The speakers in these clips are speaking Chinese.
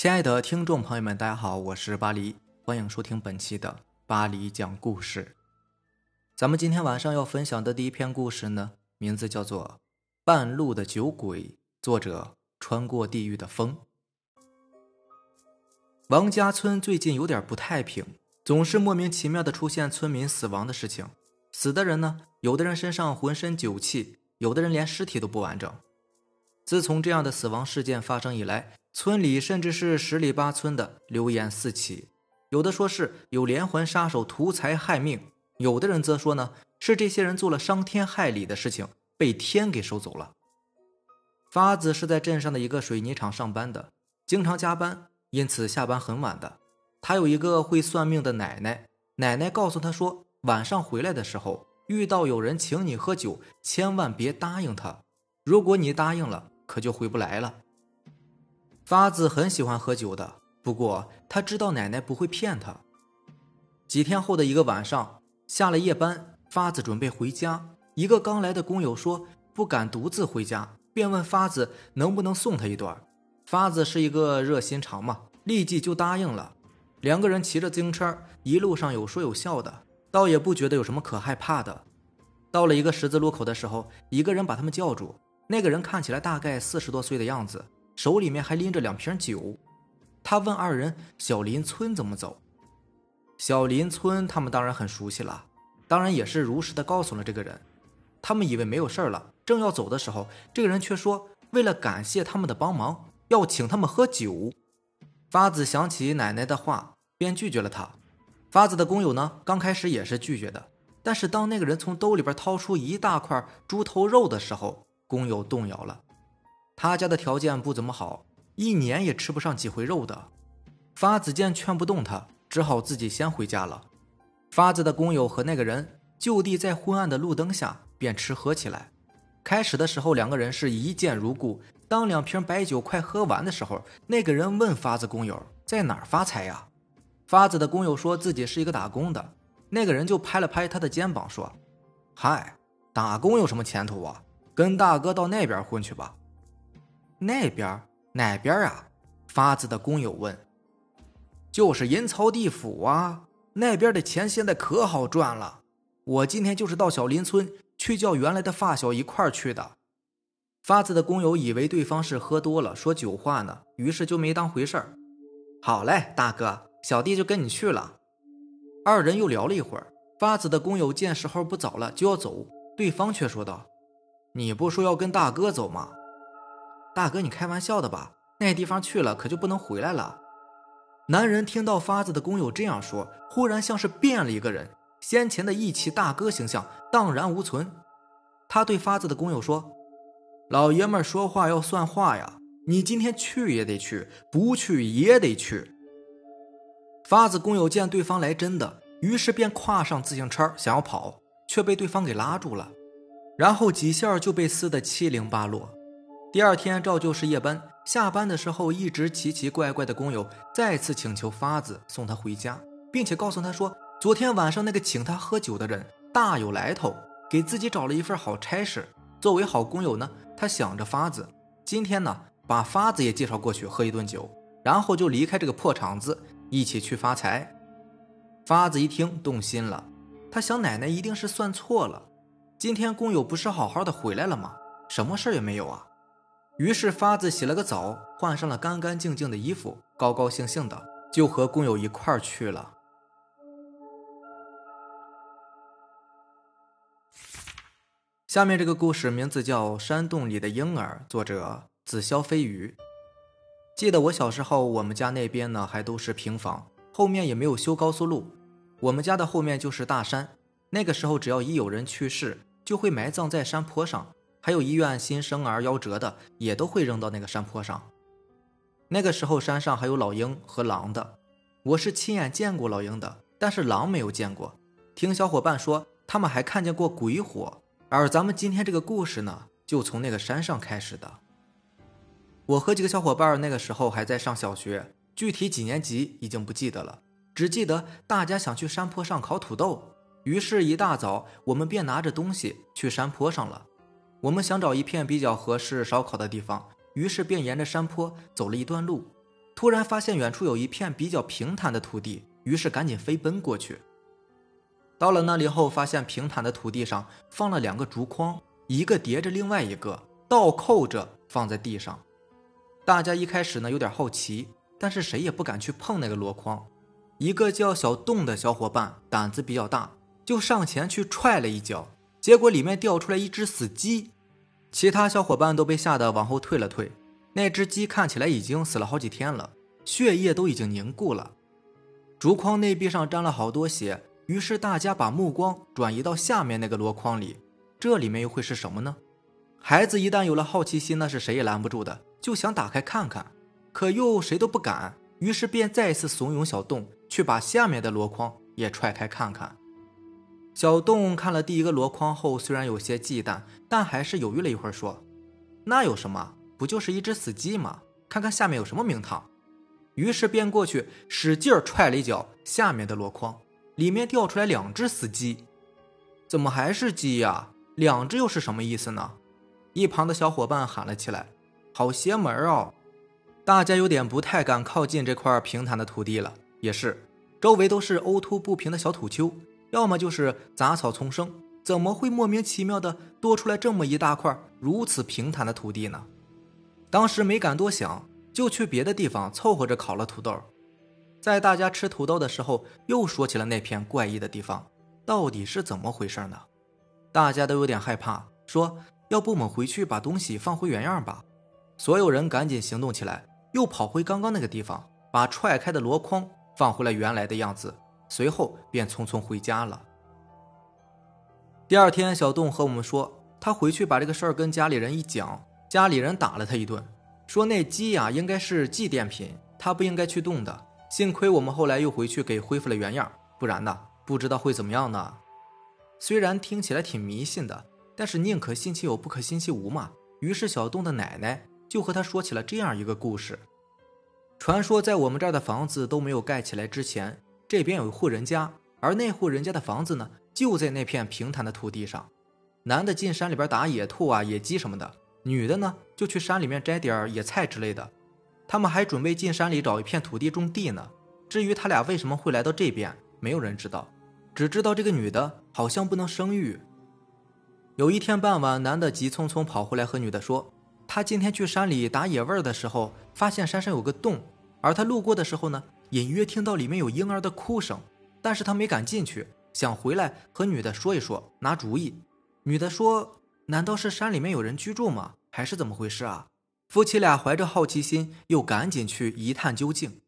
亲爱的听众朋友们，大家好，我是巴黎，欢迎收听本期的巴黎讲故事。咱们今天晚上要分享的第一篇故事呢，名字叫做《半路的酒鬼》，作者穿过地狱的风。王家村最近有点不太平，总是莫名其妙的出现村民死亡的事情。死的人呢，有的人身上浑身酒气，有的人连尸体都不完整。自从这样的死亡事件发生以来，村里甚至是十里八村的流言四起，有的说是有连环杀手图财害命，有的人则说呢是这些人做了伤天害理的事情，被天给收走了。发子是在镇上的一个水泥厂上班的，经常加班，因此下班很晚的。他有一个会算命的奶奶，奶奶告诉他说，晚上回来的时候遇到有人请你喝酒，千万别答应他，如果你答应了，可就回不来了。发子很喜欢喝酒的，不过他知道奶奶不会骗他。几天后的一个晚上，下了夜班，发子准备回家。一个刚来的工友说不敢独自回家，便问发子能不能送他一段。发子是一个热心肠嘛，立即就答应了。两个人骑着自行车，一路上有说有笑的，倒也不觉得有什么可害怕的。到了一个十字路口的时候，一个人把他们叫住。那个人看起来大概四十多岁的样子。手里面还拎着两瓶酒，他问二人：“小林村怎么走？”小林村他们当然很熟悉了，当然也是如实的告诉了这个人。他们以为没有事了，正要走的时候，这个人却说：“为了感谢他们的帮忙，要请他们喝酒。”发子想起奶奶的话，便拒绝了他。发子的工友呢，刚开始也是拒绝的，但是当那个人从兜里边掏出一大块猪头肉的时候，工友动摇了。他家的条件不怎么好，一年也吃不上几回肉的。发子见劝不动他，只好自己先回家了。发子的工友和那个人就地在昏暗的路灯下便吃喝起来。开始的时候，两个人是一见如故。当两瓶白酒快喝完的时候，那个人问发子工友在哪儿发财呀？发子的工友说自己是一个打工的。那个人就拍了拍他的肩膀说：“嗨，打工有什么前途啊？跟大哥到那边混去吧。”那边哪边啊？发子的工友问。就是阴曹地府啊，那边的钱现在可好赚了。我今天就是到小林村去叫原来的发小一块儿去的。发子的工友以为对方是喝多了说酒话呢，于是就没当回事儿。好嘞，大哥，小弟就跟你去了。二人又聊了一会儿。发子的工友见时候不早了，就要走，对方却说道：“你不说要跟大哥走吗？”大哥，你开玩笑的吧？那地方去了可就不能回来了。男人听到发子的工友这样说，忽然像是变了一个人，先前的义气大哥形象荡然无存。他对发子的工友说：“老爷们说话要算话呀，你今天去也得去，不去也得去。”发子工友见对方来真的，于是便跨上自行车想要跑，却被对方给拉住了，然后几下就被撕得七零八落。第二天照旧是夜班，下班的时候，一直奇奇怪怪的工友再次请求发子送他回家，并且告诉他说，昨天晚上那个请他喝酒的人大有来头，给自己找了一份好差事。作为好工友呢，他想着发子，今天呢把发子也介绍过去喝一顿酒，然后就离开这个破厂子，一起去发财。发子一听动心了，他想奶奶一定是算错了，今天工友不是好好的回来了吗？什么事也没有啊。于是发子洗了个澡，换上了干干净净的衣服，高高兴兴的就和工友一块儿去了。下面这个故事名字叫《山洞里的婴儿》，作者紫霄飞鱼。记得我小时候，我们家那边呢还都是平房，后面也没有修高速路，我们家的后面就是大山。那个时候，只要一有人去世，就会埋葬在山坡上。还有医院新生儿夭折的，也都会扔到那个山坡上。那个时候山上还有老鹰和狼的，我是亲眼见过老鹰的，但是狼没有见过。听小伙伴说，他们还看见过鬼火。而咱们今天这个故事呢，就从那个山上开始的。我和几个小伙伴那个时候还在上小学，具体几年级已经不记得了，只记得大家想去山坡上烤土豆，于是，一大早我们便拿着东西去山坡上了。我们想找一片比较合适烧烤的地方，于是便沿着山坡走了一段路。突然发现远处有一片比较平坦的土地，于是赶紧飞奔过去。到了那里后，发现平坦的土地上放了两个竹筐，一个叠着另外一个，倒扣着放在地上。大家一开始呢有点好奇，但是谁也不敢去碰那个箩筐。一个叫小洞的小伙伴胆子比较大，就上前去踹了一脚，结果里面掉出来一只死鸡。其他小伙伴都被吓得往后退了退。那只鸡看起来已经死了好几天了，血液都已经凝固了，竹筐内壁上沾了好多血。于是大家把目光转移到下面那个箩筐里，这里面又会是什么呢？孩子一旦有了好奇心，那是谁也拦不住的，就想打开看看，可又谁都不敢。于是便再次怂恿小洞去把下面的箩筐也踹开看看。小洞看了第一个箩筐后，虽然有些忌惮，但还是犹豫了一会儿，说：“那有什么？”不就是一只死鸡吗？看看下面有什么名堂。于是便过去使劲踹了一脚下面的箩筐，里面掉出来两只死鸡。怎么还是鸡呀？两只又是什么意思呢？一旁的小伙伴喊了起来：“好邪门哦！”大家有点不太敢靠近这块平坦的土地了。也是，周围都是凹凸不平的小土丘，要么就是杂草丛生，怎么会莫名其妙的多出来这么一大块如此平坦的土地呢？当时没敢多想，就去别的地方凑合着烤了土豆。在大家吃土豆的时候，又说起了那片怪异的地方，到底是怎么回事呢？大家都有点害怕，说：“要不我们回去把东西放回原样吧？”所有人赶紧行动起来，又跑回刚刚那个地方，把踹开的箩筐放回了原来的样子，随后便匆匆回家了。第二天，小洞和我们说，他回去把这个事儿跟家里人一讲。家里人打了他一顿，说那鸡呀应该是祭奠品，他不应该去动的。幸亏我们后来又回去给恢复了原样，不然呢，不知道会怎么样呢。虽然听起来挺迷信的，但是宁可信其有，不可信其无嘛。于是小栋的奶奶就和他说起了这样一个故事：传说在我们这儿的房子都没有盖起来之前，这边有一户人家，而那户人家的房子呢，就在那片平坦的土地上。男的进山里边打野兔啊、野鸡什么的。女的呢，就去山里面摘点野菜之类的。他们还准备进山里找一片土地种地呢。至于他俩为什么会来到这边，没有人知道，只知道这个女的好像不能生育。有一天傍晚，男的急匆匆跑回来和女的说，他今天去山里打野味的时候，发现山上有个洞，而他路过的时候呢，隐约听到里面有婴儿的哭声，但是他没敢进去，想回来和女的说一说，拿主意。女的说。难道是山里面有人居住吗？还是怎么回事啊？夫妻俩怀着好奇心，又赶紧去一探究竟。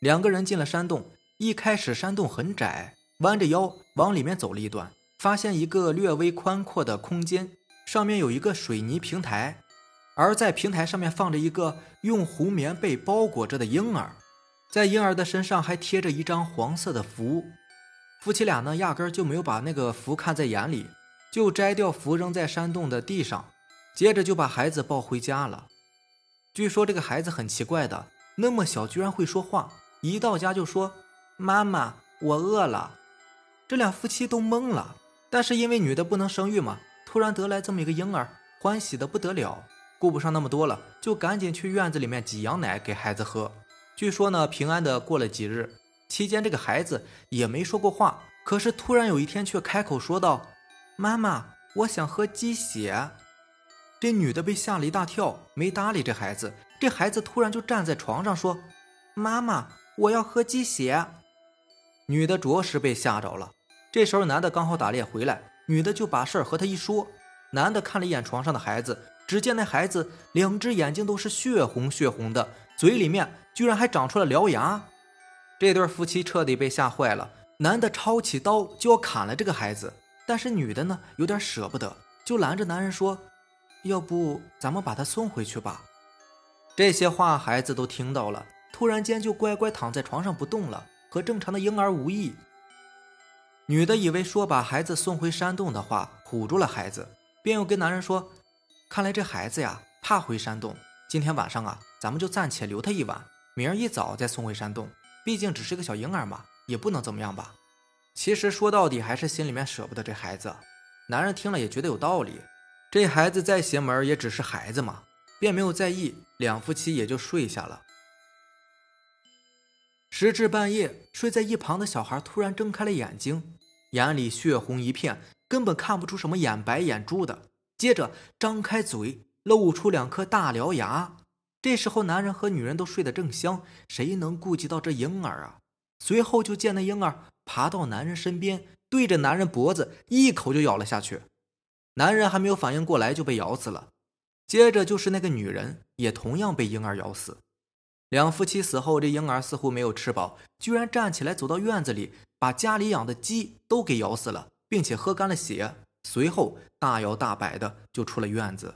两个人进了山洞，一开始山洞很窄，弯着腰往里面走了一段，发现一个略微宽阔的空间，上面有一个水泥平台，而在平台上面放着一个用红棉被包裹着的婴儿，在婴儿的身上还贴着一张黄色的符。夫妻俩呢，压根就没有把那个符看在眼里。就摘掉符扔在山洞的地上，接着就把孩子抱回家了。据说这个孩子很奇怪的，那么小居然会说话，一到家就说：“妈妈，我饿了。”这俩夫妻都懵了。但是因为女的不能生育嘛，突然得来这么一个婴儿，欢喜的不得了，顾不上那么多了，就赶紧去院子里面挤羊奶给孩子喝。据说呢，平安的过了几日，期间这个孩子也没说过话，可是突然有一天却开口说道。妈妈，我想喝鸡血。这女的被吓了一大跳，没搭理这孩子。这孩子突然就站在床上说：“妈妈，我要喝鸡血。”女的着实被吓着了。这时候男的刚好打猎回来，女的就把事儿和他一说。男的看了一眼床上的孩子，只见那孩子两只眼睛都是血红血红的，嘴里面居然还长出了獠牙。这对夫妻彻底被吓坏了。男的抄起刀就要砍了这个孩子。但是女的呢，有点舍不得，就拦着男人说：“要不咱们把他送回去吧。”这些话孩子都听到了，突然间就乖乖躺在床上不动了，和正常的婴儿无异。女的以为说把孩子送回山洞的话唬住了孩子，便又跟男人说：“看来这孩子呀怕回山洞，今天晚上啊咱们就暂且留他一晚，明儿一早再送回山洞。毕竟只是个小婴儿嘛，也不能怎么样吧。”其实说到底还是心里面舍不得这孩子，男人听了也觉得有道理。这孩子再邪门也只是孩子嘛，便没有在意，两夫妻也就睡下了。时至半夜，睡在一旁的小孩突然睁开了眼睛，眼里血红一片，根本看不出什么眼白眼珠的。接着张开嘴，露出两颗大獠牙。这时候，男人和女人都睡得正香，谁能顾及到这婴儿啊？随后就见那婴儿爬到男人身边，对着男人脖子一口就咬了下去。男人还没有反应过来就被咬死了。接着就是那个女人，也同样被婴儿咬死。两夫妻死后，这婴儿似乎没有吃饱，居然站起来走到院子里，把家里养的鸡都给咬死了，并且喝干了血。随后大摇大摆的就出了院子。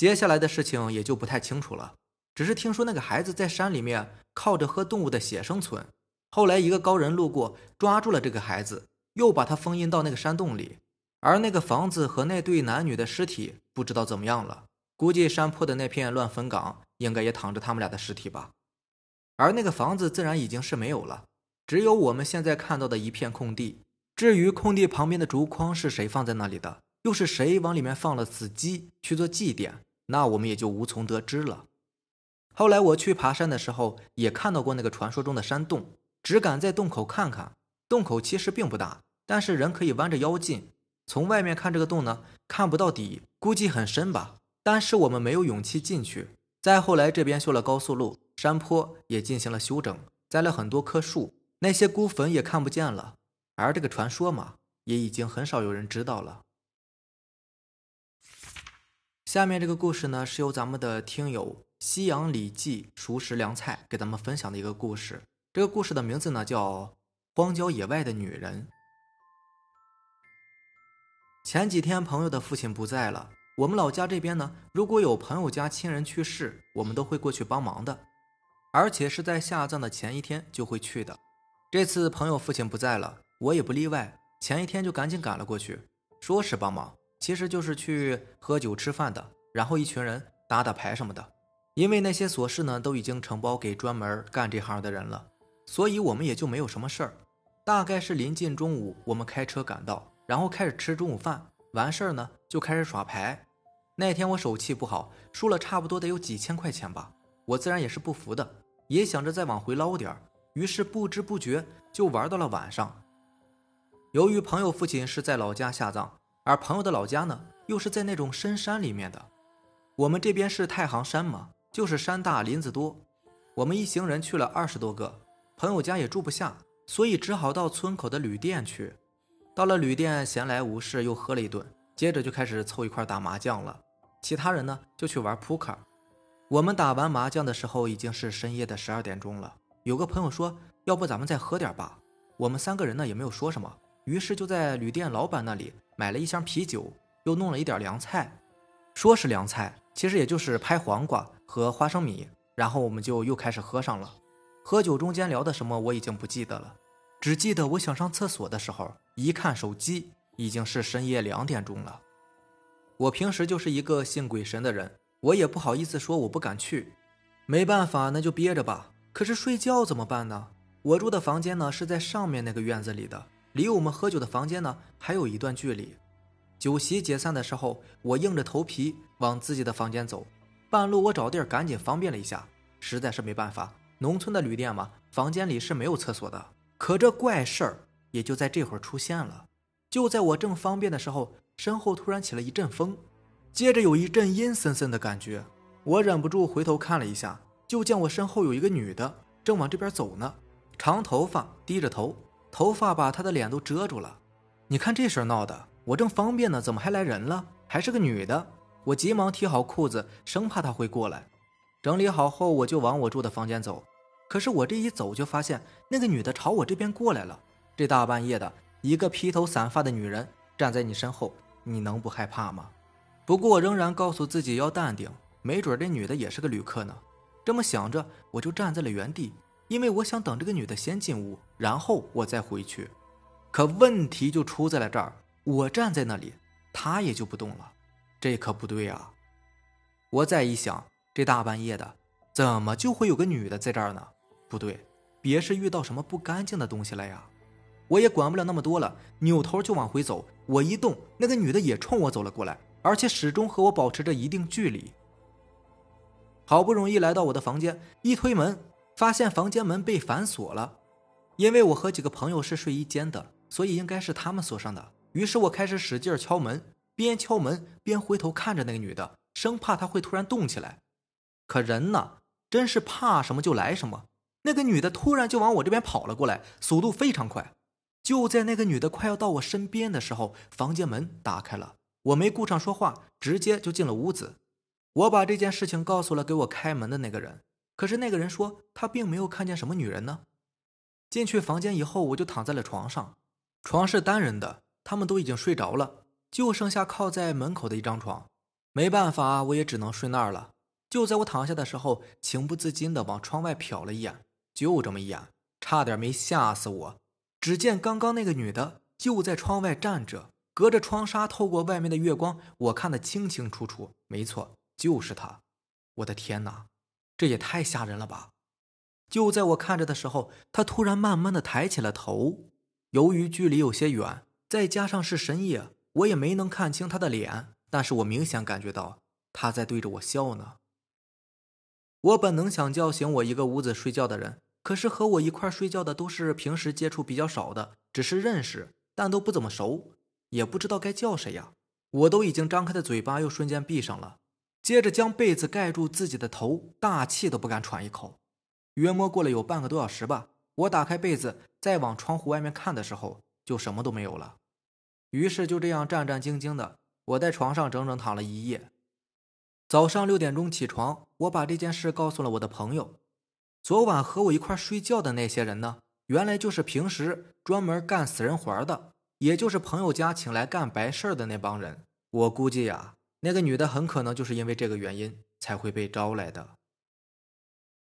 接下来的事情也就不太清楚了，只是听说那个孩子在山里面靠着喝动物的血生存。后来一个高人路过，抓住了这个孩子，又把他封印到那个山洞里。而那个房子和那对男女的尸体不知道怎么样了，估计山坡的那片乱坟岗。应该也躺着他们俩的尸体吧，而那个房子自然已经是没有了，只有我们现在看到的一片空地。至于空地旁边的竹筐是谁放在那里的，又是谁往里面放了死鸡去做祭奠，那我们也就无从得知了。后来我去爬山的时候，也看到过那个传说中的山洞，只敢在洞口看看。洞口其实并不大，但是人可以弯着腰进。从外面看这个洞呢，看不到底，估计很深吧。但是我们没有勇气进去。再后来，这边修了高速路，山坡也进行了修整，栽了很多棵树，那些孤坟也看不见了。而这个传说嘛，也已经很少有人知道了。下面这个故事呢，是由咱们的听友西洋礼记熟食凉菜给咱们分享的一个故事。这个故事的名字呢，叫《荒郊野外的女人》。前几天，朋友的父亲不在了。我们老家这边呢，如果有朋友家亲人去世，我们都会过去帮忙的，而且是在下葬的前一天就会去的。这次朋友父亲不在了，我也不例外，前一天就赶紧赶了过去。说是帮忙，其实就是去喝酒吃饭的，然后一群人打打牌什么的。因为那些琐事呢，都已经承包给专门干这行的人了，所以我们也就没有什么事儿。大概是临近中午，我们开车赶到，然后开始吃中午饭，完事儿呢就开始耍牌。那天我手气不好，输了差不多得有几千块钱吧。我自然也是不服的，也想着再往回捞点儿于是不知不觉就玩到了晚上。由于朋友父亲是在老家下葬，而朋友的老家呢又是在那种深山里面的。我们这边是太行山嘛，就是山大林子多。我们一行人去了二十多个，朋友家也住不下，所以只好到村口的旅店去。到了旅店，闲来无事又喝了一顿，接着就开始凑一块打麻将了。其他人呢就去玩扑克。我们打完麻将的时候已经是深夜的十二点钟了。有个朋友说：“要不咱们再喝点吧？”我们三个人呢也没有说什么，于是就在旅店老板那里买了一箱啤酒，又弄了一点凉菜。说是凉菜，其实也就是拍黄瓜和花生米。然后我们就又开始喝上了。喝酒中间聊的什么我已经不记得了，只记得我想上厕所的时候，一看手机已经是深夜两点钟了。我平时就是一个信鬼神的人，我也不好意思说我不敢去，没办法，那就憋着吧。可是睡觉怎么办呢？我住的房间呢是在上面那个院子里的，离我们喝酒的房间呢还有一段距离。酒席解散的时候，我硬着头皮往自己的房间走，半路我找地儿赶紧方便了一下，实在是没办法，农村的旅店嘛，房间里是没有厕所的。可这怪事儿也就在这会儿出现了，就在我正方便的时候。身后突然起了一阵风，接着有一阵阴森森的感觉。我忍不住回头看了一下，就见我身后有一个女的正往这边走呢，长头发，低着头，头发把她的脸都遮住了。你看这事儿闹的，我正方便呢，怎么还来人了？还是个女的。我急忙提好裤子，生怕她会过来。整理好后，我就往我住的房间走。可是我这一走，就发现那个女的朝我这边过来了。这大半夜的，一个披头散发的女人站在你身后。你能不害怕吗？不过我仍然告诉自己要淡定，没准这女的也是个旅客呢。这么想着，我就站在了原地，因为我想等这个女的先进屋，然后我再回去。可问题就出在了这儿，我站在那里，她也就不动了，这可不对啊！我再一想，这大半夜的，怎么就会有个女的在这儿呢？不对，别是遇到什么不干净的东西了呀？我也管不了那么多了，扭头就往回走。我一动，那个女的也冲我走了过来，而且始终和我保持着一定距离。好不容易来到我的房间，一推门，发现房间门被反锁了。因为我和几个朋友是睡一间的，所以应该是他们锁上的。于是我开始使劲敲门，边敲门边回头看着那个女的，生怕她会突然动起来。可人呢，真是怕什么就来什么。那个女的突然就往我这边跑了过来，速度非常快。就在那个女的快要到我身边的时候，房间门打开了。我没顾上说话，直接就进了屋子。我把这件事情告诉了给我开门的那个人，可是那个人说他并没有看见什么女人呢。进去房间以后，我就躺在了床上，床是单人的，他们都已经睡着了，就剩下靠在门口的一张床。没办法，我也只能睡那儿了。就在我躺下的时候，情不自禁的往窗外瞟了一眼，就这么一眼，差点没吓死我。只见刚刚那个女的就在窗外站着。隔着窗纱，透过外面的月光，我看得清清楚楚。没错，就是她。我的天哪，这也太吓人了吧！就在我看着的时候，他突然慢慢的抬起了头。由于距离有些远，再加上是深夜，我也没能看清他的脸。但是我明显感觉到他在对着我笑呢。我本能想叫醒我一个屋子睡觉的人，可是和我一块睡觉的都是平时接触比较少的，只是认识，但都不怎么熟。也不知道该叫谁呀！我都已经张开的嘴巴又瞬间闭上了，接着将被子盖住自己的头，大气都不敢喘一口。约摸过了有半个多小时吧，我打开被子，再往窗户外面看的时候，就什么都没有了。于是就这样战战兢兢的，我在床上整整躺了一夜。早上六点钟起床，我把这件事告诉了我的朋友。昨晚和我一块睡觉的那些人呢，原来就是平时专门干死人活的。也就是朋友家请来干白事的那帮人，我估计呀，那个女的很可能就是因为这个原因才会被招来的。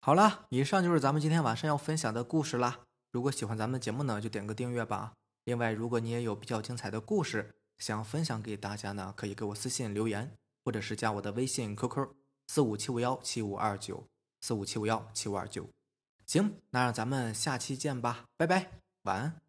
好了，以上就是咱们今天晚上要分享的故事啦。如果喜欢咱们的节目呢，就点个订阅吧。另外，如果你也有比较精彩的故事想分享给大家呢，可以给我私信留言，或者是加我的微信 QQ 四五七五幺七五二九四五七五幺七五二九。行，那让咱们下期见吧，拜拜，晚安。